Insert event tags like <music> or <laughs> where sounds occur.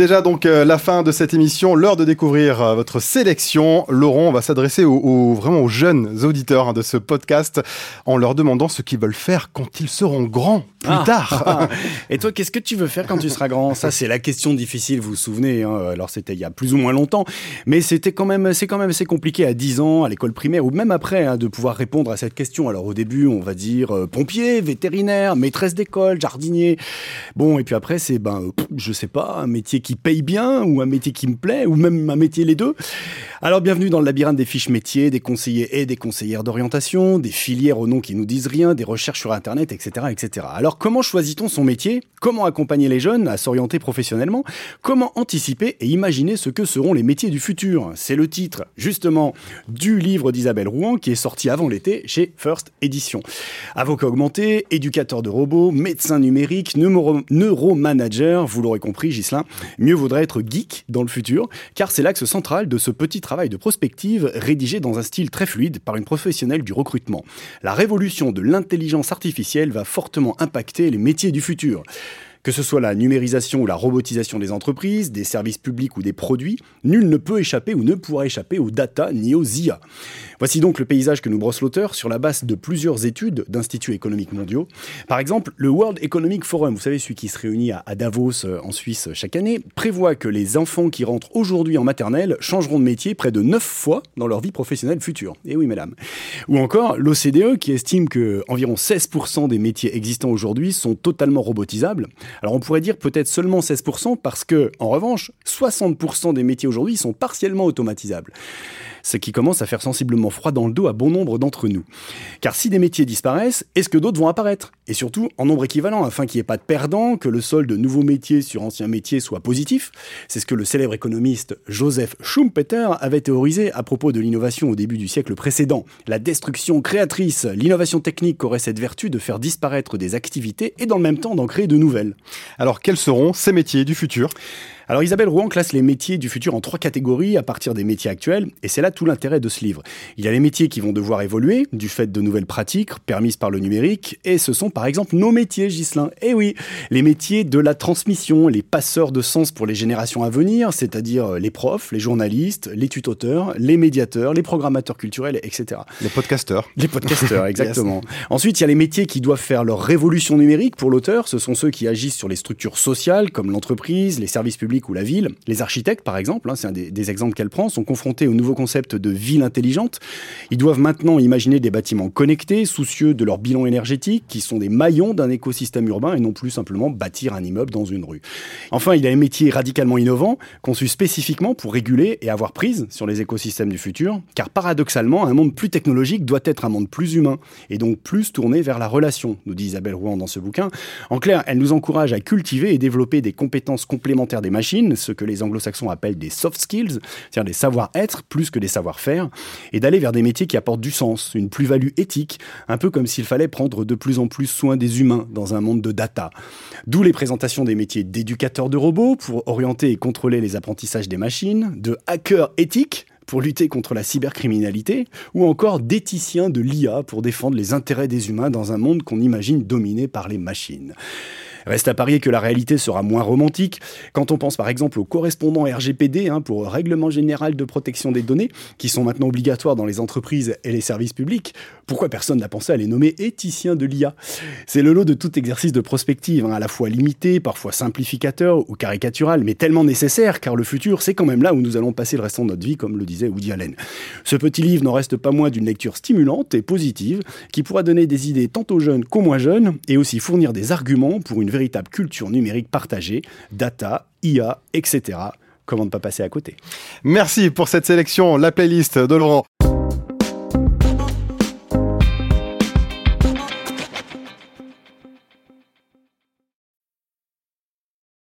Déjà donc euh, la fin de cette émission, l'heure de découvrir euh, votre sélection. Laurent, on va s'adresser aux, vraiment aux jeunes auditeurs hein, de ce podcast en leur demandant ce qu'ils veulent faire quand ils seront grands plus ah. tard. <laughs> Et toi, qu'est-ce que tu veux faire quand tu seras grand? Ça, c'est la question difficile. Vous vous souvenez hein. Alors c'était il y a plus ou moins longtemps, mais c'était quand même, c'est quand même assez compliqué à 10 ans, à l'école primaire ou même après, hein, de pouvoir répondre à cette question. Alors au début, on va dire euh, pompier, vétérinaire, maîtresse d'école, jardinier. Bon, et puis après, c'est ben, je sais pas, un métier qui paye bien ou un métier qui me plaît ou même un métier les deux. Alors bienvenue dans le labyrinthe des fiches métiers, des conseillers et des conseillères d'orientation, des filières au nom qui nous disent rien, des recherches sur internet, etc., etc. Alors comment choisit-on son métier? Comment accompagner les jeunes à s'orienter professionnellement? Comment anticiper et imaginer ce que seront les métiers du futur? C'est le titre justement du livre d'Isabelle Rouen qui est sorti avant l'été chez First Edition. Avocat augmenté, éducateur de robots, médecin numérique, neuromanager, vous l'aurez compris Gislin, mieux vaudrait être geek dans le futur, car c'est l'axe central de ce petit travail de prospective rédigé dans un style très fluide par une professionnelle du recrutement. La révolution de l'intelligence artificielle va fortement impacter les métiers du futur. Que ce soit la numérisation ou la robotisation des entreprises, des services publics ou des produits, nul ne peut échapper ou ne pourra échapper aux data ni aux IA. Voici donc le paysage que nous brosse l'auteur sur la base de plusieurs études d'instituts économiques mondiaux. Par exemple, le World Economic Forum, vous savez, celui qui se réunit à Davos euh, en Suisse chaque année, prévoit que les enfants qui rentrent aujourd'hui en maternelle changeront de métier près de 9 fois dans leur vie professionnelle future. Et eh oui, mesdames. Ou encore l'OCDE qui estime que environ 16% des métiers existants aujourd'hui sont totalement robotisables. Alors on pourrait dire peut-être seulement 16% parce que, en revanche, 60% des métiers aujourd'hui sont partiellement automatisables ce qui commence à faire sensiblement froid dans le dos à bon nombre d'entre nous. Car si des métiers disparaissent, est-ce que d'autres vont apparaître? Et surtout en nombre équivalent, afin qu'il n'y ait pas de perdants, que le solde de nouveaux métiers sur anciens métiers soit positif. C'est ce que le célèbre économiste Joseph Schumpeter avait théorisé à propos de l'innovation au début du siècle précédent. La destruction créatrice, l'innovation technique aurait cette vertu de faire disparaître des activités et dans le même temps d'en créer de nouvelles. Alors quels seront ces métiers du futur? Alors Isabelle Rouen classe les métiers du futur en trois catégories à partir des métiers actuels, et c'est là tout l'intérêt de ce livre. Il y a les métiers qui vont devoir évoluer du fait de nouvelles pratiques permises par le numérique, et ce sont par exemple nos métiers, Gislin. Eh oui, les métiers de la transmission, les passeurs de sens pour les générations à venir, c'est-à-dire les profs, les journalistes, les tutoteurs, les médiateurs, les programmateurs culturels, etc. Les podcasteurs. Les podcasteurs, <laughs> exactement. Ensuite, il y a les métiers qui doivent faire leur révolution numérique pour l'auteur. Ce sont ceux qui agissent sur les structures sociales, comme l'entreprise, les services publics ou la ville. Les architectes, par exemple, hein, c'est un des, exemples qu'elle prend, sont confrontés au nouveau concept de ville intelligente. Ils doivent maintenant imaginer des bâtiments connectés, soucieux de leur bilan énergétique, qui sont des maillons d'un écosystème urbain et non plus simplement bâtir un immeuble dans une rue. Enfin, il a un métier radicalement innovant, conçu spécifiquement pour réguler et avoir prise sur les écosystèmes du futur, car paradoxalement, un monde plus technologique doit être un monde plus humain, et donc plus tourné vers la relation, nous dit Isabelle Rouen dans ce bouquin. En clair, elle nous encourage à cultiver et développer des compétences complémentaires des machines ce que les anglo-saxons appellent des soft skills, c'est-à-dire des savoir-être plus que des savoir-faire, et d'aller vers des métiers qui apportent du sens, une plus-value éthique, un peu comme s'il fallait prendre de plus en plus soin des humains dans un monde de data. D'où les présentations des métiers d'éducateurs de robots pour orienter et contrôler les apprentissages des machines, de hackers éthiques pour lutter contre la cybercriminalité, ou encore d'éthiciens de l'IA pour défendre les intérêts des humains dans un monde qu'on imagine dominé par les machines. Reste à parier que la réalité sera moins romantique quand on pense par exemple aux correspondants RGPD hein, pour Règlement général de protection des données, qui sont maintenant obligatoires dans les entreprises et les services publics. Pourquoi personne n'a pensé à les nommer éthiciens de l'IA C'est le lot de tout exercice de prospective, hein, à la fois limité, parfois simplificateur ou caricatural, mais tellement nécessaire car le futur, c'est quand même là où nous allons passer le restant de notre vie, comme le disait Woody Allen. Ce petit livre n'en reste pas moins d'une lecture stimulante et positive qui pourra donner des idées tant aux jeunes qu'aux moins jeunes et aussi fournir des arguments pour véritable culture numérique partagée, data, IA, etc. Comment ne pas passer à côté? Merci pour cette sélection, la playlist de Laurent.